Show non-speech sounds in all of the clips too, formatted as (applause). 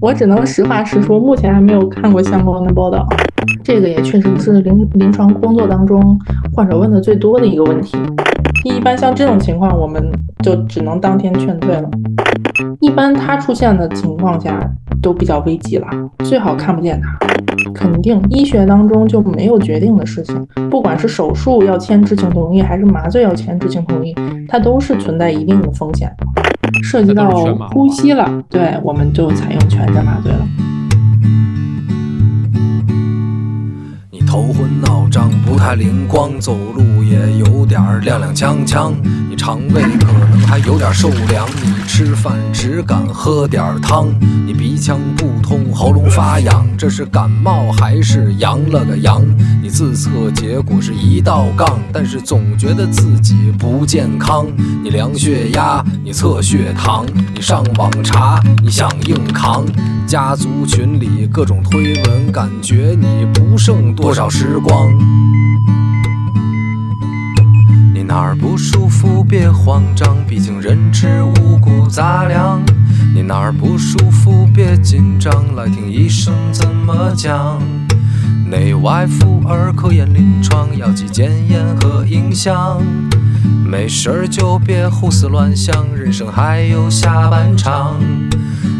我只能实话实说，目前还没有看过相关的报道。这个也确实是临临床工作当中患者问的最多的一个问题。一般像这种情况，我们就只能当天劝退了。一般他出现的情况下都比较危急了，最好看不见他。肯定医学当中就没有决定的事情，不管是手术要签知情同意，还是麻醉要签知情同意，它都是存在一定的风险。涉及到呼吸了，对，我们就采用全身麻醉了。头昏脑胀，不太灵光，走路也有点踉踉跄跄。你肠胃可能还有点受凉，你吃饭只敢喝点汤。你鼻腔不通，喉咙发痒，这是感冒还是阳了个阳？你自测结果是一道杠，但是总觉得自己不健康。你量血压，你测血糖，你上网查，你想硬扛。家族群里各种推文，感觉你不剩多少时光。你哪儿不舒服别慌张，毕竟人吃五谷杂粮。你哪儿不舒服别紧张，来听医生怎么讲。内外妇儿科研临床，药剂检验和影像。没事儿就别胡思乱想，人生还有下半场。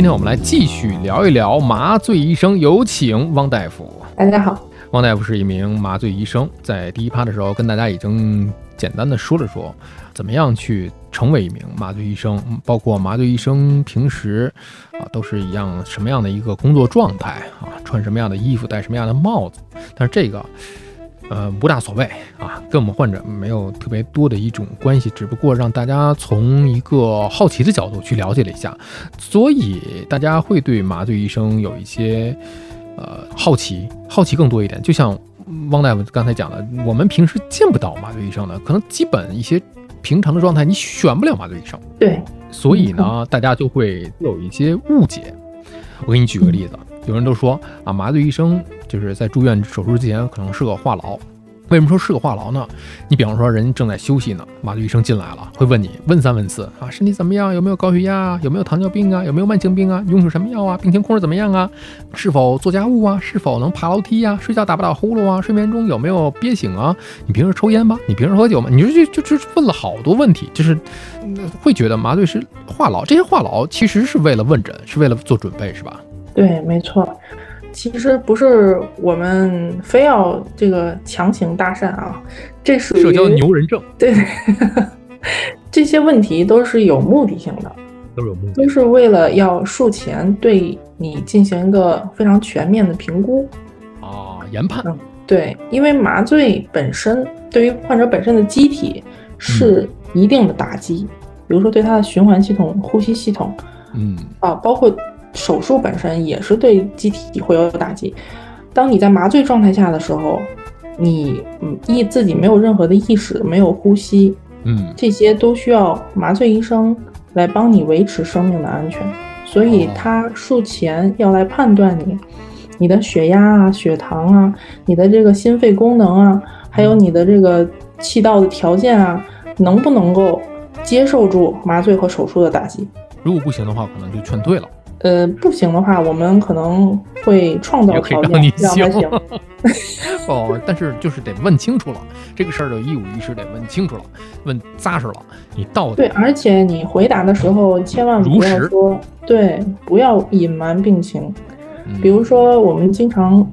今天我们来继续聊一聊麻醉医生，有请汪大夫。大家好，汪大夫是一名麻醉医生，在第一趴的时候跟大家已经简单的说了说，怎么样去成为一名麻醉医生，包括麻醉医生平时啊都是一样什么样的一个工作状态啊，穿什么样的衣服，戴什么样的帽子。但是这个。呃，无大所谓啊，跟我们患者没有特别多的一种关系，只不过让大家从一个好奇的角度去了解了一下，所以大家会对麻醉医生有一些呃好奇，好奇更多一点。就像汪大夫刚才讲的，我们平时见不到麻醉医生的，可能基本一些平常的状态你选不了麻醉医生。对，所以呢，大家就会有一些误解。我给你举个例子。有人都说啊，麻醉医生就是在住院手术之前可能是个话痨。为什么说是个话痨呢？你比方说人正在休息呢，麻醉医生进来了，会问你问三问四啊，身体怎么样？有没有高血压？有没有糖尿病啊？有没有慢性病啊？用什么药啊？病情控制怎么样啊？是否做家务啊？是否能爬楼梯呀？睡觉打不打呼噜啊？睡眠中有没有憋醒啊？你平时抽烟吗？你平时喝酒吗？你说就就就问了好多问题，就是会觉得麻醉师话痨。这些话痨其实是为了问诊，是为了做准备，是吧？对，没错，其实不是我们非要这个强行搭讪啊，这属于社交牛人症。(laughs) 对，(laughs) 这些问题都是有目的性的，都有目的，都是为了要术前对你进行一个非常全面的评估啊，研判。嗯，对，因为麻醉本身对于患者本身的机体是一定的打击，比如说对他的循环系统、呼吸系统，嗯啊，包括。手术本身也是对机体会有打击。当你在麻醉状态下的时候，你嗯意自己没有任何的意识，没有呼吸，嗯，这些都需要麻醉医生来帮你维持生命的安全。所以他术前要来判断你，你的血压啊、血糖啊、你的这个心肺功能啊，还有你的这个气道的条件啊，能不能够接受住麻醉和手术的打击？如果不行的话，可能就劝退了。呃，不行的话，我们可能会创造条件让他行。(laughs) (laughs) 哦，但是就是得问清楚了，这个事儿的一五一十得问清楚了，问扎实了，你到底对，而且你回答的时候千万不要说对，不要隐瞒病情。比如说，我们经常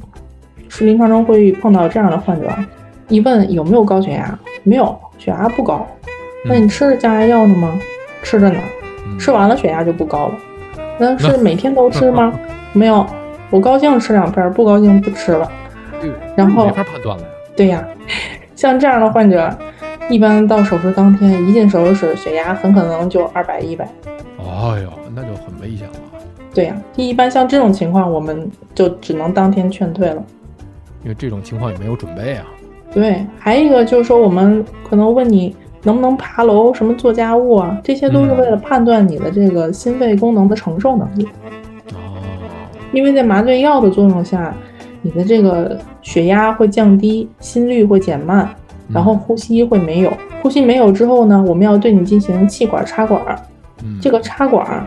是临床中会碰到这样的患者，一问有没有高血压，没有，血压不高。那你吃着降压药呢吗？吃着呢，吃完了血压就不高了。那是每天都吃吗？没有，我高兴吃两片，不高兴不吃了。然后没法判断了呀。对呀，(laughs) 像这样的患者，一般到手术当天一进手术室，血压很可能就二百一百。哎呦，那就很危险了。对呀，一般像这种情况，我们就只能当天劝退了。因为这种情况也没有准备啊。对，还有一个就是说，我们可能问你。能不能爬楼？什么做家务啊？这些都是为了判断你的这个心肺功能的承受能力。因为在麻醉药的作用下，你的这个血压会降低，心率会减慢，然后呼吸会没有。呼吸没有之后呢，我们要对你进行气管插管。嗯，这个插管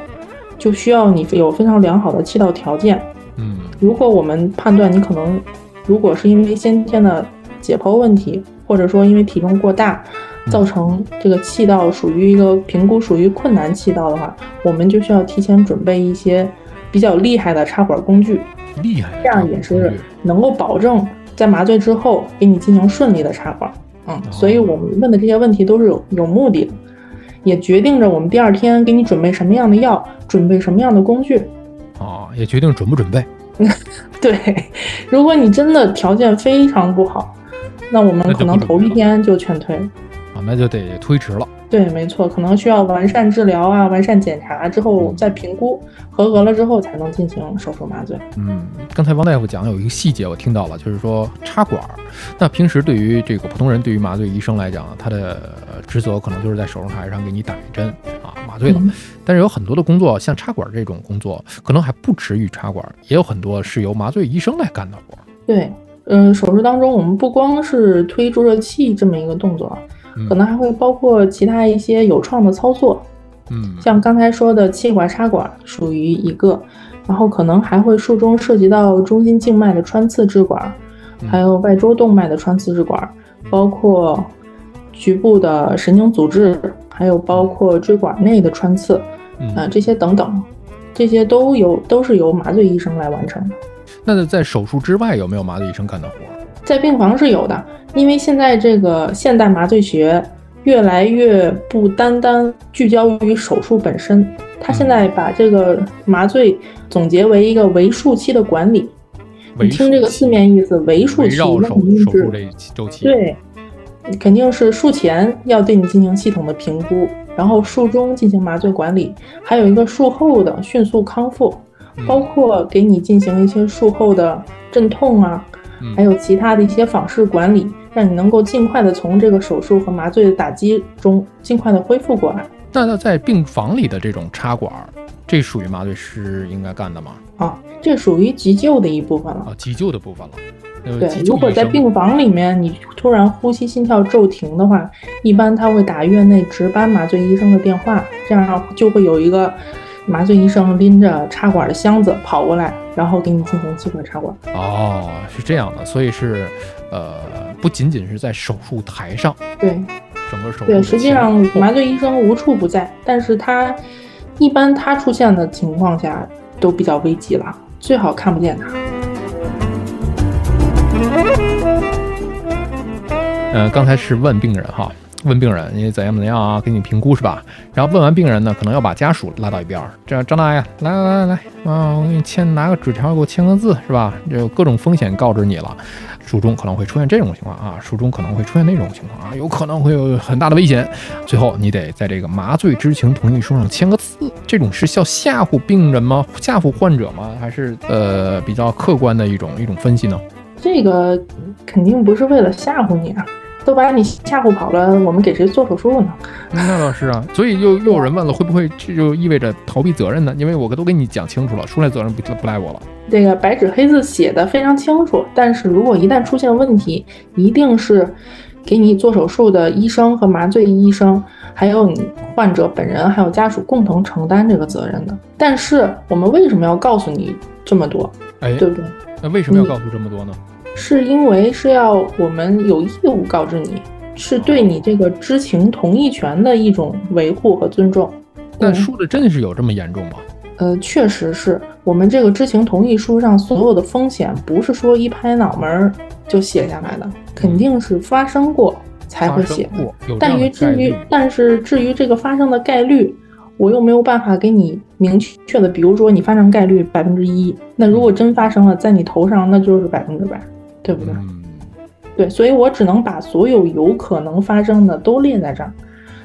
就需要你有非常良好的气道条件。嗯，如果我们判断你可能，如果是因为先天的解剖问题，或者说因为体重过大，造成这个气道属于一个评估属于困难气道的话，我们就需要提前准备一些比较厉害的插管工具，厉害，这样也是能够保证在麻醉之后给你进行顺利的插管。嗯，所以我们问的这些问题都是有有目的的，也决定着我们第二天给你准备什么样的药，准备什么样的工具。哦，也决定准不准备。(laughs) 对，如果你真的条件非常不好，那我们可能头一天就劝退了。啊，那就得推迟了。对，没错，可能需要完善治疗啊，完善检查之后再评估，合格了之后才能进行手术麻醉。嗯，刚才王大夫讲有一个细节我听到了，就是说插管。那平时对于这个普通人，对于麻醉医生来讲，他的职责可能就是在手术台上给你打一针啊，麻醉了。但是有很多的工作，像插管这种工作，可能还不止于插管，也有很多是由麻醉医生来干的活。对，嗯，手术当中我们不光是推注射器这么一个动作。可能还会包括其他一些有创的操作，嗯，像刚才说的气管插管属于一个，然后可能还会术中涉及到中心静脉的穿刺支管，还有外周动脉的穿刺支管，包括局部的神经阻滞，还有包括椎管内的穿刺，啊，这些等等，这些都有都是由麻醉医生来完成的。那在手术之外有没有麻醉医生干的活？在病房是有的。因为现在这个现代麻醉学越来越不单单聚焦于手术本身，它现在把这个麻醉总结为一个为术期的管理。你听这个字面意思，为术期那肯定是周期。对，肯定是术前要对你进行系统的评估，然后术中进行麻醉管理，还有一个术后的迅速康复，包括给你进行一些术后的镇痛啊，还有其他的一些访视管理。让你能够尽快的从这个手术和麻醉的打击中尽快的恢复过来。那那在病房里的这种插管，这属于麻醉师应该干的吗？啊，这属于急救的一部分了。啊，急救的部分了。对，如果在病房里面你突然呼吸心跳骤停的话，一般他会打院内值班麻醉医生的电话，这样就会有一个麻醉医生拎着插管的箱子跑过来，然后给你进行气管插管。哦，是这样的，所以是，呃。不仅仅是在手术台上，对，整个手术对，实际上麻醉医生无处不在，但是他一般他出现的情况下都比较危急了，最好看不见他。嗯，刚才是问病人哈。问病人你怎样怎样啊？给你评估是吧？然后问完病人呢，可能要把家属拉到一边儿。这样，张大爷，来来来来啊，我给你签，拿个纸条给我签个字是吧？这有各种风险告知你了，术中可能会出现这种情况啊，术中可能会出现那种情况啊，有可能会有很大的危险。最后你得在这个麻醉知情同意书上签个字，这种是要吓唬病人吗？吓唬患者吗？还是呃比较客观的一种一种分析呢？这个肯定不是为了吓唬你啊。都把你吓唬跑了，我们给谁做手术呢？那倒是啊，所以又又有人问了，会不会这就意味着逃避责任呢？因为我都跟你讲清楚了，出来责任不不赖我了。这个白纸黑字写的非常清楚，但是如果一旦出现问题，一定是给你做手术的医生和麻醉医生，还有你患者本人还有家属共同承担这个责任的。但是我们为什么要告诉你这么多？哎，对不对？那为什么要告诉这么多呢？是因为是要我们有义务告知你，是对你这个知情同意权的一种维护和尊重。但说的真的是有这么严重吗？呃，确实是我们这个知情同意书上所有的风险，不是说一拍脑门儿就写下来的，肯定是发生过才会写。但于至于，但是至于这个发生的概率。我又没有办法给你明确的，比如说你发生概率百分之一，那如果真发生了在你头上，那就是百分之百，对不对？对，所以我只能把所有有可能发生的都列在这儿。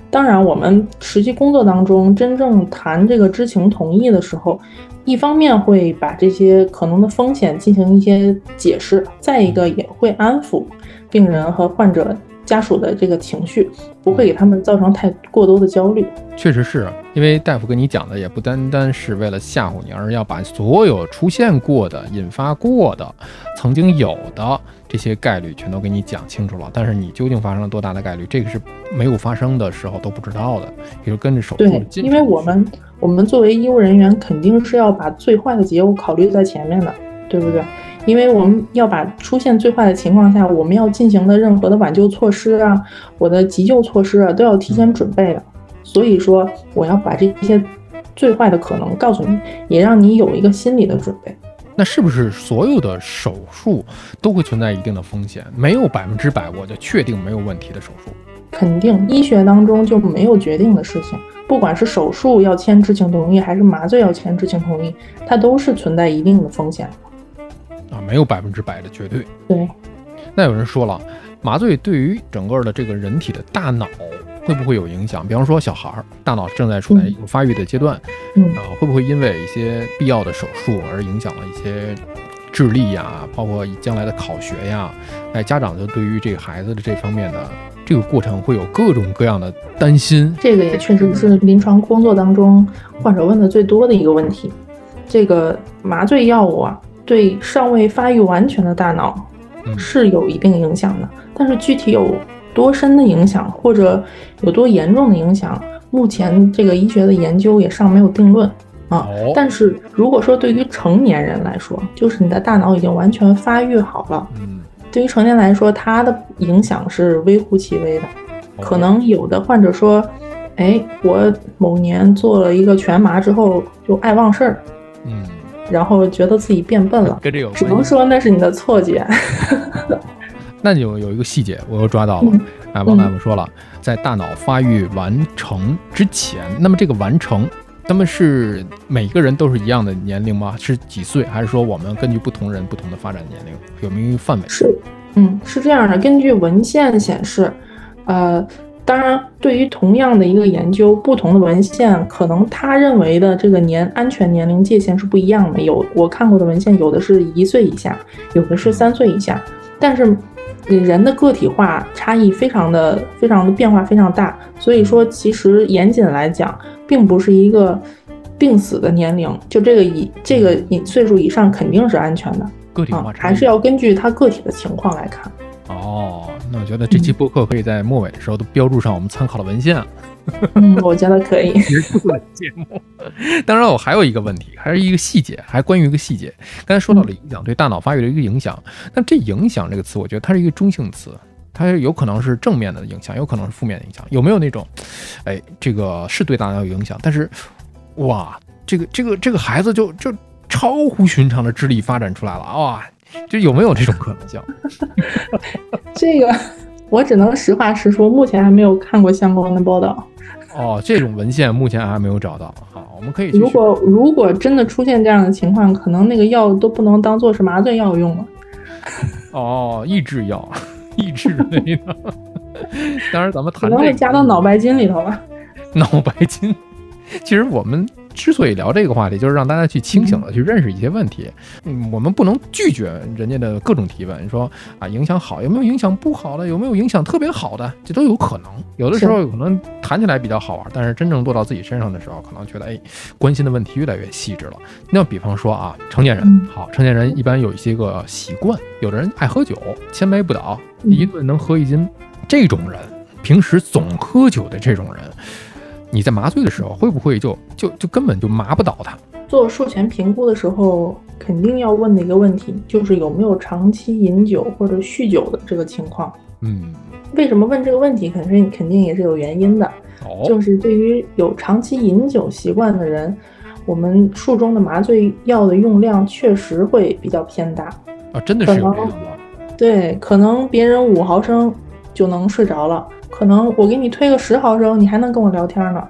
当然，我们实际工作当中真正谈这个知情同意的时候，一方面会把这些可能的风险进行一些解释，再一个也会安抚病人和患者家属的这个情绪，不会给他们造成太过多的焦虑。确实是因为大夫跟你讲的也不单单是为了吓唬你，而是要把所有出现过的、引发过的、曾经有的这些概率全都给你讲清楚了。但是你究竟发生了多大的概率，这个是没有发生的时候都不知道的。比如跟着手术对，因为我们我们作为医务人员，肯定是要把最坏的结果考虑在前面的，对不对？因为我们要把出现最坏的情况下，我们要进行的任何的挽救措施啊，我的急救措施啊，都要提前准备的。所以说，我要把这些最坏的可能告诉你，也让你有一个心理的准备。那是不是所有的手术都会存在一定的风险？没有百分之百我就确定没有问题的手术？肯定，医学当中就没有决定的事情。不管是手术要签知情同意，还是麻醉要签知情同意，它都是存在一定的风险啊，没有百分之百的绝对。对。那有人说了，麻醉对于整个的这个人体的大脑。会不会有影响？比方说，小孩儿大脑正在处在一个发育的阶段，嗯，啊，会不会因为一些必要的手术而影响了一些智力呀，包括将来的考学呀？哎，家长就对于这个孩子的这方面的这个过程会有各种各样的担心。这个也确实是临床工作当中患者问的最多的一个问题。这个麻醉药物啊，对尚未发育完全的大脑是有一定影响的，但是具体有。多深的影响，或者有多严重的影响，目前这个医学的研究也尚没有定论啊。但是如果说对于成年人来说，就是你的大脑已经完全发育好了，嗯，对于成年来说，它的影响是微乎其微的。可能有的患者说，哎，我某年做了一个全麻之后就爱忘事儿，嗯，然后觉得自己变笨了，跟这有只能说那是你的错觉。(laughs) 那有有一个细节，我又抓到了。哎，王大夫说了，在大脑发育完成之前，那么这个完成，那么是每个人都是一样的年龄吗？是几岁？还是说我们根据不同人不同的发展年龄有没有范围？是，嗯，是这样的。根据文献显示，呃，当然，对于同样的一个研究，不同的文献可能他认为的这个年安全年龄界限是不一样的。有我看过的文献，有的是一岁以下，有的是三岁以下，但是。人的个体化差异非常的、非常的变化非常大，所以说其实严谨来讲，并不是一个病死的年龄，就这个以这个以岁数以上肯定是安全的，个体化还是要根据他个体的情况来看。哦，那我觉得这期播客可以在末尾的时候都标注上我们参考的文献。嗯，我觉得可以。节目，当然我还有一个问题，还是一个细节，还关于一个细节。刚才说到了影响，对大脑发育的一个影响。那这“影响”这个词，我觉得它是一个中性词，它有可能是正面的影响，有可能是负面的影响。有没有那种，哎，这个是对大脑有影响，但是，哇，这个这个这个孩子就就超乎寻常的智力发展出来了，哇，就有没有这种可能性？(laughs) 这个我只能实话实说，目前还没有看过相关的报道。哦，这种文献目前还没有找到。好，我们可以。如果如果真的出现这样的情况，可能那个药都不能当做是麻醉药用了。(laughs) 哦，抑制药，抑制类的。(laughs) 当然，咱们谈可能会加到脑白金里头了。脑白金，其实我们。之所以聊这个话题，就是让大家去清醒的去认识一些问题。嗯，我们不能拒绝人家的各种提问。说啊，影响好有没有影响不好的？有没有影响特别好的？这都有可能。有的时候可能谈起来比较好玩，但是真正落到自己身上的时候，可能觉得哎，关心的问题越来越细致了。那比方说啊，成年人好，成年人一般有一些个习惯，有的人爱喝酒，千杯不倒，一顿能喝一斤。这种人，平时总喝酒的这种人。你在麻醉的时候会不会就就就根本就麻不倒他？做术前评估的时候，肯定要问的一个问题就是有没有长期饮酒或者酗酒的这个情况。嗯，为什么问这个问题？肯定肯定也是有原因的。哦，就是对于有长期饮酒习惯的人，我们术中的麻醉药的用量确实会比较偏大啊，真的是有对，可能别人五毫升就能睡着了。可能我给你推个十毫升，你还能跟我聊天呢，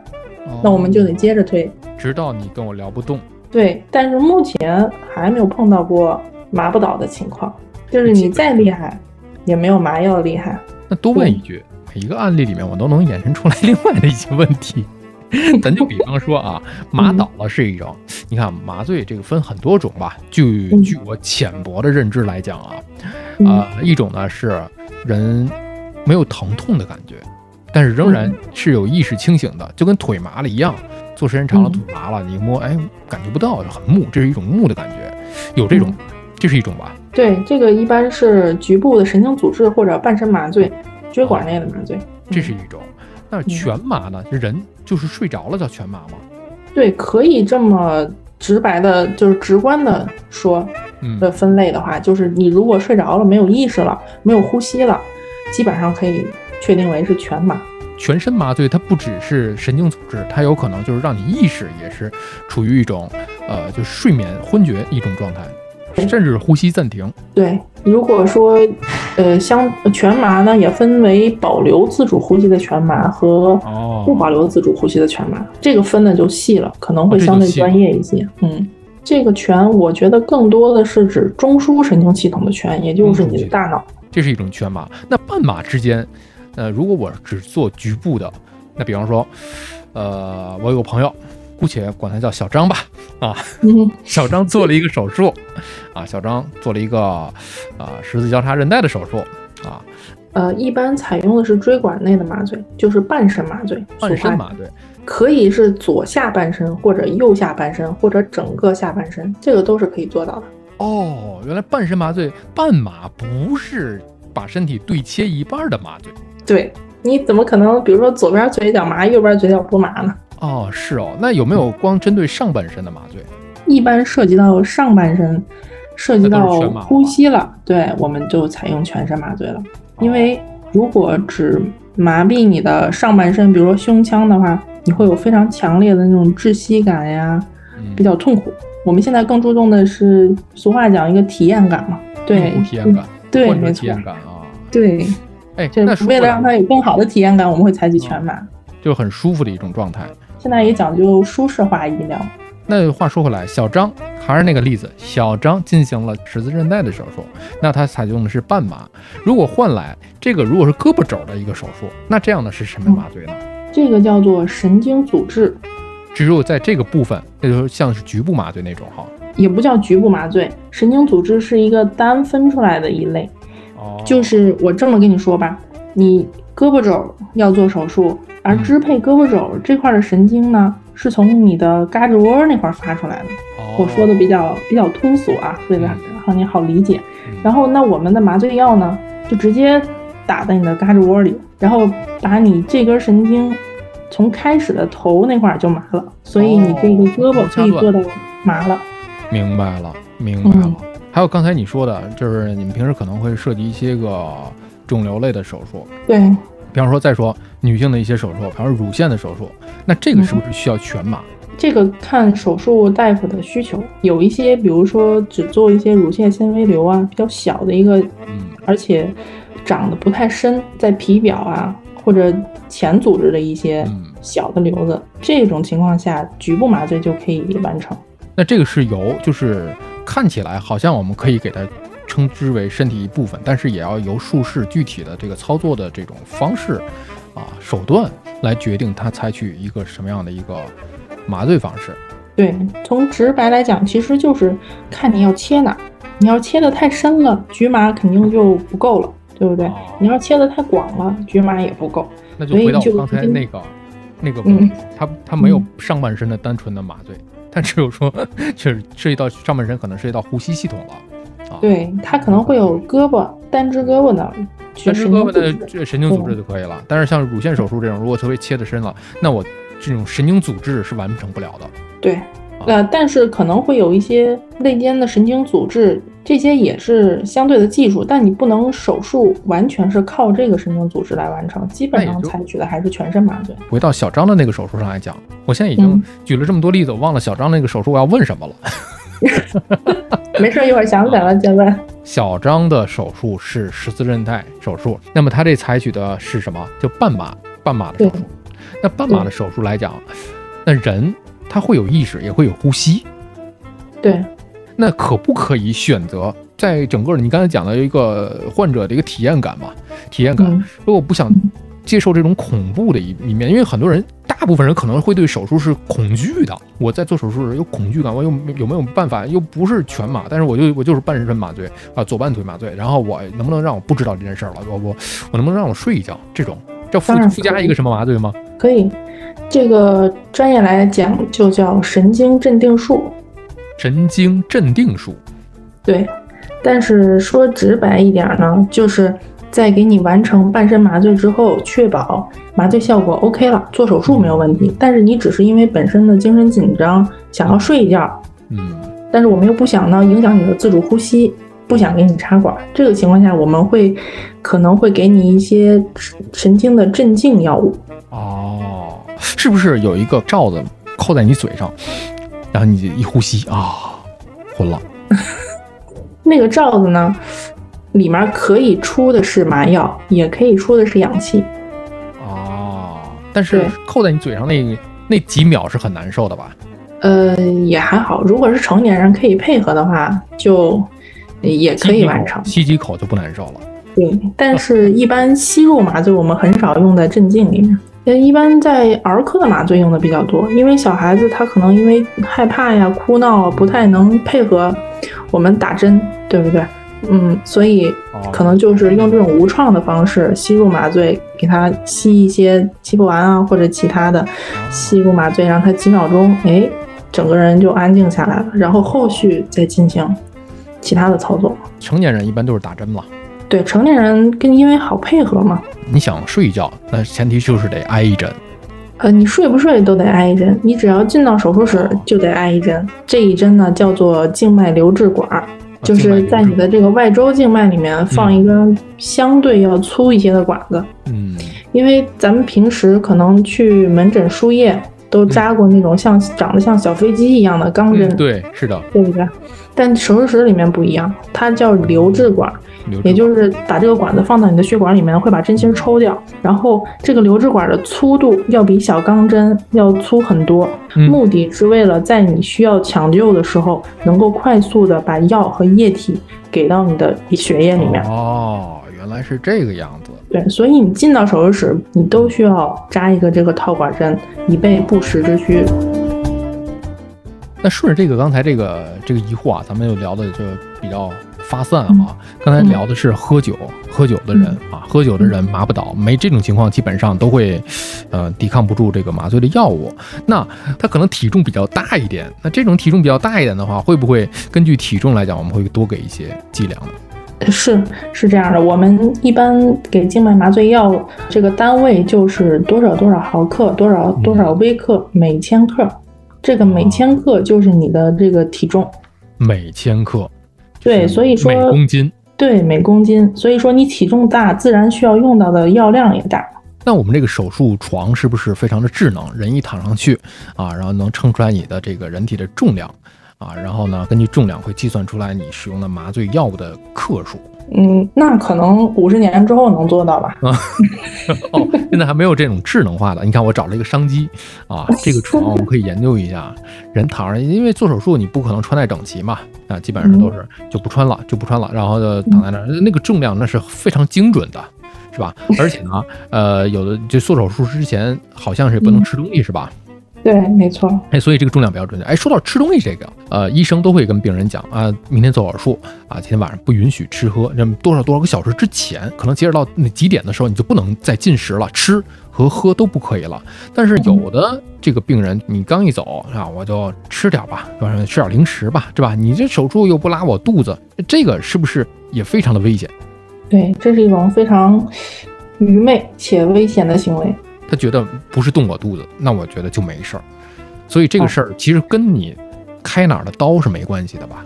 那我们就得接着推，直到你跟我聊不动。对，但是目前还没有碰到过麻不倒的情况，就是你再厉害，也没有麻药厉害。那多问一句，每一个案例里面我都能衍生出来另外的一些问题。(laughs) 咱就比方说啊，麻倒了是一种，(laughs) 你看麻醉这个分很多种吧，据据我浅薄的认知来讲啊，啊，一种呢是人。没有疼痛的感觉，但是仍然是有意识清醒的，就跟腿麻了一样。坐时间长了，腿麻了，你摸，哎，感觉不到，很木，这是一种木的感觉，有这种，这是一种吧？对，这个一般是局部的神经阻滞或者半身麻醉，椎管内的麻醉，这是一种。那全麻呢？人就是睡着了叫全麻吗？对，可以这么直白的，就是直观的说的分类的话，就是你如果睡着了，没有意识了，没有呼吸了，基本上可以确定为是全麻。全身麻醉，它不只是神经组织，它有可能就是让你意识也是处于一种呃，就是睡眠昏厥一种状态。甚至呼吸暂停。对，如果说，呃，相全麻呢，也分为保留自主呼吸的全麻和不保留自主呼吸的全麻，这个分的就细了，可能会相对专业一些。嗯，这个全，我觉得更多的是指中枢神经系统的全，也就是你的大脑。这是一种全麻。那半麻之间，呃，如果我只做局部的，那比方说，呃，我有个朋友。姑且管他叫小张吧，啊，小张做了一个手术，啊，小张做了一个啊十字交叉韧带的手术，啊，呃，一般采用的是椎管内的麻醉，就是半身麻醉，半身麻醉可以是左下半身或者右下半身或者整个下半身，这个都是可以做到的。哦，原来半身麻醉半麻不是把身体对切一半的麻醉，对，你怎么可能，比如说左边嘴角麻，右边嘴角不麻呢？哦，是哦，那有没有光针对上半身的麻醉？一般涉及到上半身，涉及到呼吸了，对，我们就采用全身麻醉了。因为如果只麻痹你的上半身，比如说胸腔的话，你会有非常强烈的那种窒息感呀，比较痛苦。我们现在更注重的是，俗话讲一个体验感嘛，对，体验感，对，没错，体验感啊，对，哎，那为了让他有更好的体验感，我们会采取全麻，就很舒服的一种状态。现在也讲究舒适化医疗。那话说回来，小张还是那个例子，小张进行了十字韧带的手术，那他采用的是半麻。如果换来这个，如果是胳膊肘的一个手术，那这样的是什么麻醉呢？这个叫做神经阻滞，只有在这个部分，那就像是局部麻醉那种哈。也不叫局部麻醉，神经组织是一个单分出来的一类。哦，就是我这么跟你说吧，你胳膊肘要做手术。而支配胳膊肘这块的神经呢，是从你的胳肢窝那块发出来的。我说的比较比较通俗啊，为了让你好理解。然后，那我们的麻醉药呢，就直接打在你的胳肢窝里，然后把你这根神经从开始的头那块就麻了，所以你这个胳膊可以做到麻了。明白了，明白了。还有刚才你说的，就是你们平时可能会涉及一些个肿瘤类的手术。对。比方说，再说女性的一些手术，比方说乳腺的手术，那这个是不是需要全麻？这个看手术大夫的需求，有一些，比如说只做一些乳腺纤维瘤啊，比较小的一个，嗯，而且长得不太深，在皮表啊或者浅组织的一些小的瘤子，这种情况下，局部麻醉就可以完成。那这个是由，就是看起来好像我们可以给它。称之为身体一部分，但是也要由术士具体的这个操作的这种方式啊手段来决定他采取一个什么样的一个麻醉方式。对，从直白来讲，其实就是看你要切哪。你要切的太深了，局麻肯定就不够了，对不对？你要切的太广了，局麻也不够。那就回到刚才那个那个，他他没有上半身的单纯的麻醉，他只有说就是涉及到上半身，可能涉及到呼吸系统了。对他可能会有胳膊单只胳膊的，单只胳膊的这神经阻滞就可以了。但是像乳腺手术这种，如果特别切的深了，那我这种神经阻滞是完成不了的。对，呃，但是可能会有一些肋间的神经阻滞，这些也是相对的技术，但你不能手术完全是靠这个神经阻滞来完成，基本上采取的还是全身麻醉。回到小张的那个手术上来讲，我现在已经举了这么多例子，我忘了小张那个手术我要问什么了。(laughs) (laughs) 没事，一会儿想起来了再问。小张的手术是十字韧带手术，那么他这采取的是什么？就半麻，半麻的手术。那半麻的手术来讲，那人他会有意识，也会有呼吸。对。那可不可以选择在整个你刚才讲的一个患者的一个体验感嘛？体验感，如果不想接受这种恐怖的一一面，因为很多人大。部分人可能会对手术是恐惧的。我在做手术时有恐惧感，我有有没有办法？又不是全麻，但是我就我就是半身麻醉啊，左半腿麻醉。然后我能不能让我不知道这件事儿了？我我我能不能让我睡一觉？这种这附附加一个什么麻醉吗？可以，这个专业来讲就叫神经镇定术。神经镇定术。对，但是说直白一点呢，就是在给你完成半身麻醉之后，确保麻醉效果 OK 了，做手术没有问题。但是你只是因为本身的精神紧张，想要睡一觉，嗯，但是我们又不想呢影响你的自主呼吸，不想给你插管。这个情况下，我们会可能会给你一些神经的镇静药物。哦，是不是有一个罩子扣在你嘴上，然后你一呼吸啊，昏了？(laughs) 那个罩子呢，里面可以出的是麻药，也可以出的是氧气。哦，但是扣在你嘴上那那几秒是很难受的吧？呃，也还好。如果是成年人可以配合的话，就也可以完成。吸几口就不难受了。对，但是一般吸入麻醉我们很少用在镇静里面，那，一般在儿科的麻醉用的比较多，因为小孩子他可能因为害怕呀、哭闹啊，不太能配合我们打针，对不对？嗯，所以哦可能就是用这种无创的方式吸入麻醉，给他吸一些七步丸啊或者其他的，吸入麻醉，让他几秒钟，哎，整个人就安静下来了，然后后续再进行其他的操作。成年人一般都是打针了。对，成年人跟因为好配合嘛，你想睡一觉，那前提就是得挨一针。呃，你睡不睡都得挨一针，你只要进到手术室就得挨一针。这一针呢叫做静脉留置管儿，就是在你的这个外周静脉里面放一根相对要粗一些的管子，嗯，因为咱们平时可能去门诊输液都扎过那种像长得像小飞机一样的钢针，嗯对，是的，对不对？但手术室里面不一样，它叫留置管儿。也就是把这个管子放到你的血管里面，会把针芯抽掉，然后这个留置管的粗度要比小钢针要粗很多，嗯目的是为了在你需要抢救的时候，能够快速的把药和液体给到你的血液里面。哦，原来是这个样子。对，所以你进到手术室，你都需要扎一个这个套管针，以备不时之需。那顺着这个刚才这个这个疑惑啊，咱们又聊的就比较发散嗯啊。刚才聊的是喝酒，喝酒的人啊，喝酒的人麻不倒，没这种情况基本上都会，呃，抵抗不住这个麻醉的药物。那他可能体重比较大一点，那这种体重比较大一点的话，会不会根据体重来讲，我们会多给一些剂量呢？是是这样的，我们一般给静脉麻醉药这个单位就是多少多少毫克，多少多少微克每千克，这个每千克就是你的这个体重，每千克，对所以说每公斤。对每公斤，所以说你体重大，自然需要用到的药量也大。那我们这个手术床是不是非常的智能？人一躺上去啊，然后能称出来你的这个人体的重量啊，然后呢，根据重量会计算出来你使用的麻醉药物的克数。嗯，那可能五十年之后能做到吧？啊哦，现在还没有这种智能化的。你看，我找了一个商机啊，这个床我们可以研究一下。人躺着，因为做手术你不可能穿戴整齐嘛，啊，基本上都是就不穿了，就不穿了，然后就躺在那儿，那个重量那是非常精准的，是吧？而且呢，呃，有的就做手术之前好像是不能吃东西，是吧？对，没错。哎，所以这个重量比较准确。哎，说到吃东西这个，呃，医生都会跟病人讲啊，明天做手术啊，今天晚上不允许吃喝，那么多少多少个小时之前，可能截止到那几点的时候，你就不能再进食了，吃和喝都不可以了。但是有的这个病人，你刚一走啊，我就吃点吧，晚上吃点零食吧，对吧？你这手术又不拉我肚子，这个是不是也非常的危险？对，这是一种非常愚昧且危险的行为。他觉得不是动我肚子，那我觉得就没事儿。所以这个事儿其实跟你开哪儿的刀是没关系的吧？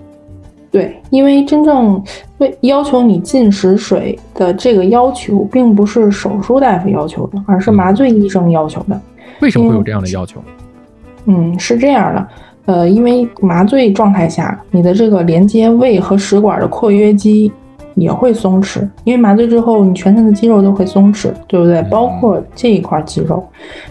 对，因为真正为要求你进食水的这个要求，并不是手术大夫要求的，而是麻醉医生要求的。为什么会有这样的要求？嗯，是这样的，呃，因为麻醉状态下，你的这个连接胃和食管的括约肌也会松弛，因为麻醉之后，你全身的肌肉都会松弛，对不对？包括这一块肌肉，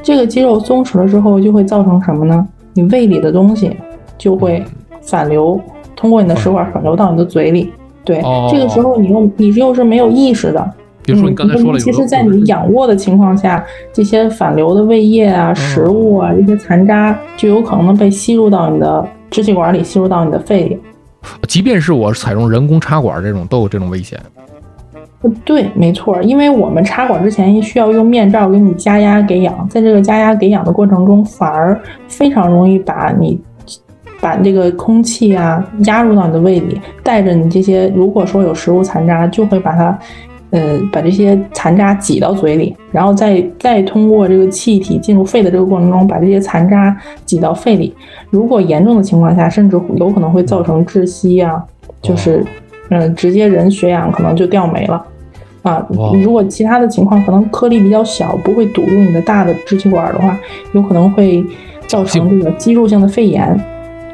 这个肌肉松弛了之后，就会造成什么呢？你胃里的东西就会反流，通过你的食管反流到你的嘴里。对，哦这个时候你又你又是没有意识的，比如说你刚才说了，其实，在你仰卧的情况下，这些反流的胃液啊、食物啊、这些残渣，就有可能被吸入到你的支气管里，吸入到你的肺里。即便是我采用人工插管，这种都有这种危险。对，没错，因为我们插管之前需要用面罩给你加压给氧，在这个加压给氧的过程中，反而非常容易把你把这个空气啊压入到你的胃里，带着你这些，如果说有食物残渣，就会把它。嗯，把这些残渣挤到嘴里，然后再再通过这个气体进入肺的这个过程中，把这些残渣挤到肺里。如果严重的情况下，甚至有可能会造成窒息啊，就是嗯，直接人血氧可能就掉没了啊。如果其他的情况可能颗粒比较小，不会堵住你的大的支气管的话，有可能会造成这个肌肉性的肺炎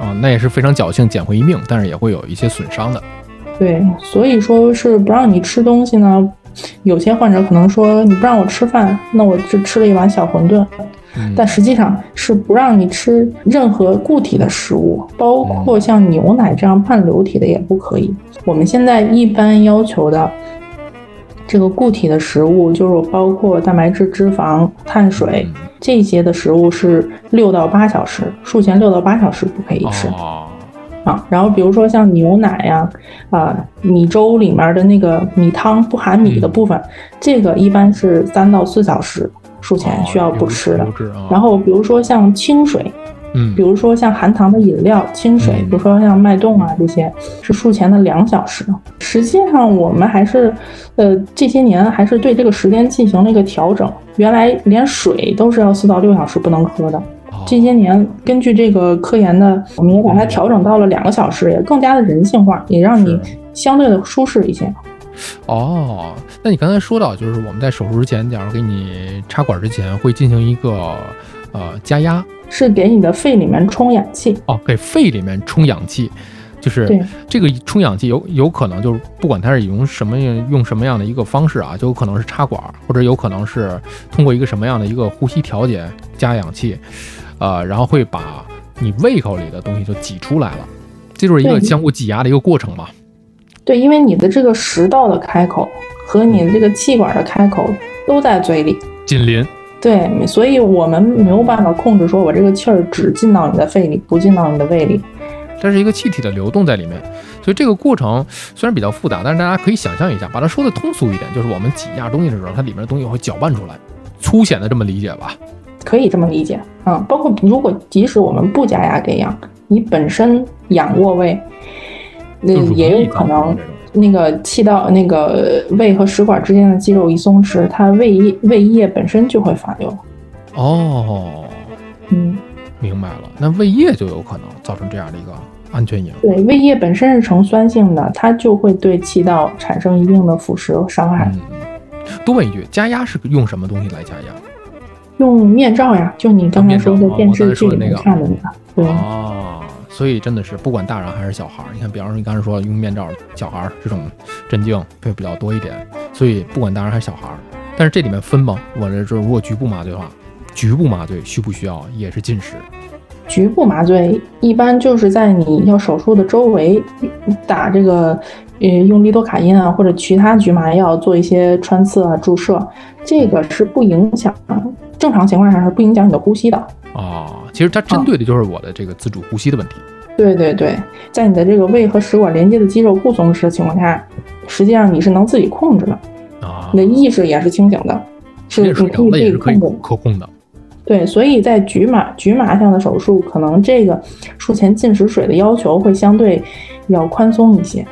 啊。那也是非常侥幸捡回一命，但是也会有一些损伤的。对，所以说是不让你吃东西呢。有些患者可能说你不让我吃饭，那我就吃了一碗小馄饨。但实际上是不让你吃任何固体的食物，包括像牛奶这样半流体的也不可以。我们现在一般要求的这个固体的食物，就是包括蛋白质、脂肪、碳水这些的食物是六到八小时，术前六到八小时不可以吃。啊，然后比如说像牛奶呀，啊米粥里面的那个米汤不含米的部分，这个一般是三到四小时术前需要不吃的。然后比如说像清水，嗯，比如说像含糖的饮料、清水，比如说像脉动啊这些，是术前的两小时。实际上我们还是，呃这些年还是对这个时间进行了一个调整，原来连水都是要四到六小时不能喝的。这些年，根据这个科研的，我们也把它调整到了两个小时，也更加的人性化，也让你相对的舒适一些。哦，那你刚才说到，就是我们在手术之前，假如给你插管之前，会进行一个呃加压，是给你的肺里面充氧气。哦，给肺里面充氧气，就是这个充氧气有有可能就是不管它是用什么用什么样的一个方式啊，就有可能是插管，或者有可能是通过一个什么样的一个呼吸调节加氧气。呃，然后会把你胃口里的东西就挤出来了，这就是一个相互挤压的一个过程嘛。对，因为你的这个食道的开口和你的这个气管的开口都在嘴里紧邻。对，所以我们没有办法控制说我这个气儿只进到你的肺里，不进到你的胃里。它是一个气体的流动在里面，所以这个过程虽然比较复杂，但是大家可以想象一下，把它说的通俗一点，就是我们挤压东西的时候，它里面的东西会搅拌出来，粗显的这么理解吧。可以这么理解啊，包括如果即使我们不加压给氧，你本身仰卧位，那也有可能那个气道、那个胃和食管之间的肌肉一松弛，它胃液胃液本身就会反流。哦，嗯，明白了，那胃液就有可能造成这样的一个安全隐患。对，胃液本身是呈酸性的，它就会对气道产生一定的腐蚀和伤害。多问一句，加压是用什么东西来加压？用面罩呀，就你刚才说的电视剧里面看的那个，对哦，所以真的是不管大人还是小孩儿，你看，比方说你刚才说用面罩，小孩儿这种镇静会比较多一点，所以不管大人还是小孩儿，但是这里面分吗？我这就是如果局部麻醉的话，局部麻醉需不需要也是禁食？局部麻醉一般就是在你要手术的周围打这个，呃，用利多卡因啊或者其他局麻药做一些穿刺啊注射，这个是不影响。正常情况下是不影响你的呼吸的啊。其实它针对的就是我的这个自主呼吸的问题。对对对，在你的这个胃和食管连接的肌肉不松弛的情况下，实际上你是能自己控制的啊。你的意识也是清醒的，是你可以自己控制、可控的。对，所以在局麻局麻项的手术，可能这个术前禁食水的要求会相对要宽松一些。